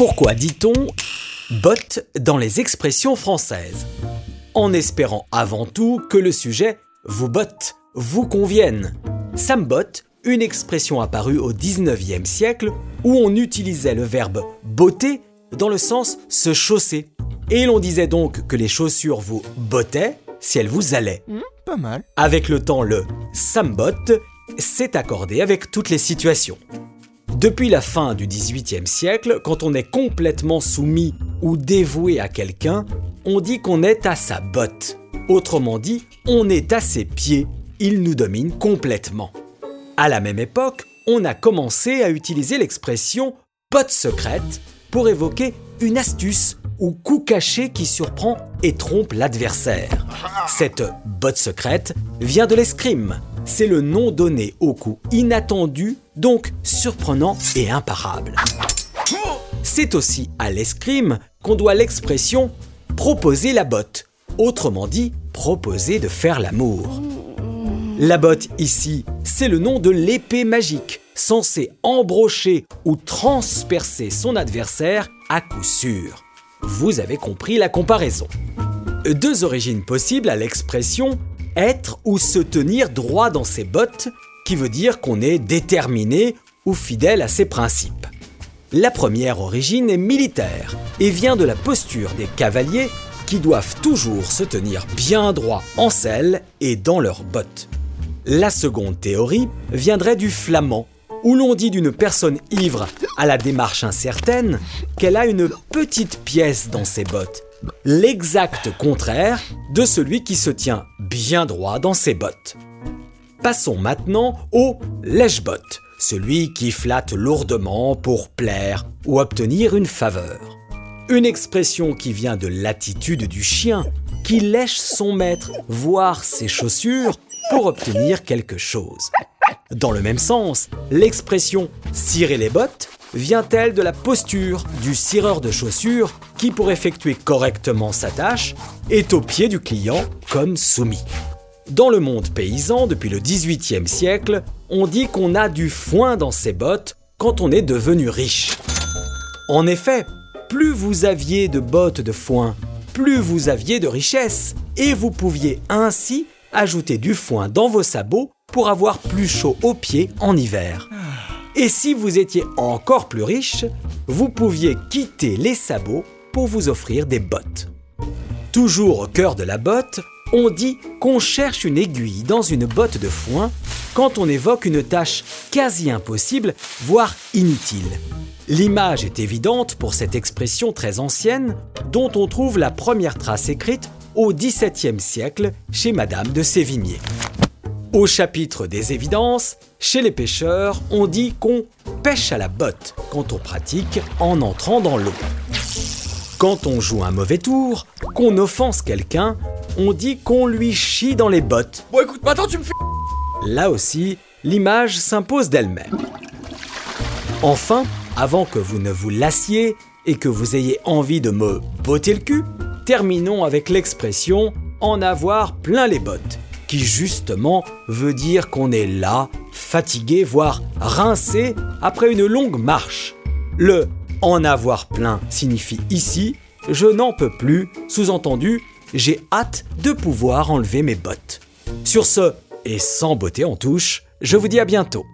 Pourquoi dit-on botte dans les expressions françaises? En espérant avant tout que le sujet vous botte, vous convienne. Ça me botte, une expression apparue au 19e siècle où on utilisait le verbe botter dans le sens se chausser. Et l'on disait donc que les chaussures vous bottaient si elles vous allaient. Pas mal. Avec le temps, le ça me botte s'est accordé avec toutes les situations. Depuis la fin du XVIIIe siècle, quand on est complètement soumis ou dévoué à quelqu'un, on dit qu'on est à sa botte. Autrement dit, on est à ses pieds. Il nous domine complètement. À la même époque, on a commencé à utiliser l'expression botte secrète pour évoquer une astuce ou coup caché qui surprend et trompe l'adversaire. Cette botte secrète vient de l'escrime. C'est le nom donné au coup inattendu, donc surprenant et imparable. C'est aussi à l'escrime qu'on doit l'expression proposer la botte, autrement dit proposer de faire l'amour. La botte ici, c'est le nom de l'épée magique, censée embrocher ou transpercer son adversaire à coup sûr. Vous avez compris la comparaison. Deux origines possibles à l'expression être ou se tenir droit dans ses bottes, qui veut dire qu'on est déterminé ou fidèle à ses principes. La première origine est militaire et vient de la posture des cavaliers qui doivent toujours se tenir bien droit en selle et dans leurs bottes. La seconde théorie viendrait du flamand, où l'on dit d'une personne ivre à la démarche incertaine qu'elle a une petite pièce dans ses bottes, l'exact contraire de celui qui se tient bien droit dans ses bottes. Passons maintenant au lèche-botte, celui qui flatte lourdement pour plaire ou obtenir une faveur. Une expression qui vient de l'attitude du chien qui lèche son maître, voire ses chaussures, pour obtenir quelque chose. Dans le même sens, l'expression cirer les bottes vient-elle de la posture du cireur de chaussures qui, pour effectuer correctement sa tâche, est au pied du client comme soumis. Dans le monde paysan, depuis le XVIIIe siècle, on dit qu'on a du foin dans ses bottes quand on est devenu riche. En effet, plus vous aviez de bottes de foin, plus vous aviez de richesse, et vous pouviez ainsi ajouter du foin dans vos sabots pour avoir plus chaud aux pieds en hiver. Et si vous étiez encore plus riche, vous pouviez quitter les sabots pour vous offrir des bottes. Toujours au cœur de la botte, on dit qu'on cherche une aiguille dans une botte de foin quand on évoque une tâche quasi impossible, voire inutile. L'image est évidente pour cette expression très ancienne dont on trouve la première trace écrite au XVIIe siècle chez Madame de Sévigné. Au chapitre des évidences, chez les pêcheurs, on dit qu'on pêche à la botte quand on pratique en entrant dans l'eau. Quand on joue un mauvais tour, qu'on offense quelqu'un, on dit qu'on lui chie dans les bottes. Bon écoute, maintenant tu me fais... Là aussi, l'image s'impose d'elle-même. Enfin, avant que vous ne vous lassiez et que vous ayez envie de me botter le cul, terminons avec l'expression en avoir plein les bottes, qui justement veut dire qu'on est là, fatigué, voire rincé après une longue marche. Le en avoir plein signifie ici je n'en peux plus, sous-entendu j'ai hâte de pouvoir enlever mes bottes. Sur ce, et sans beauté en touche, je vous dis à bientôt.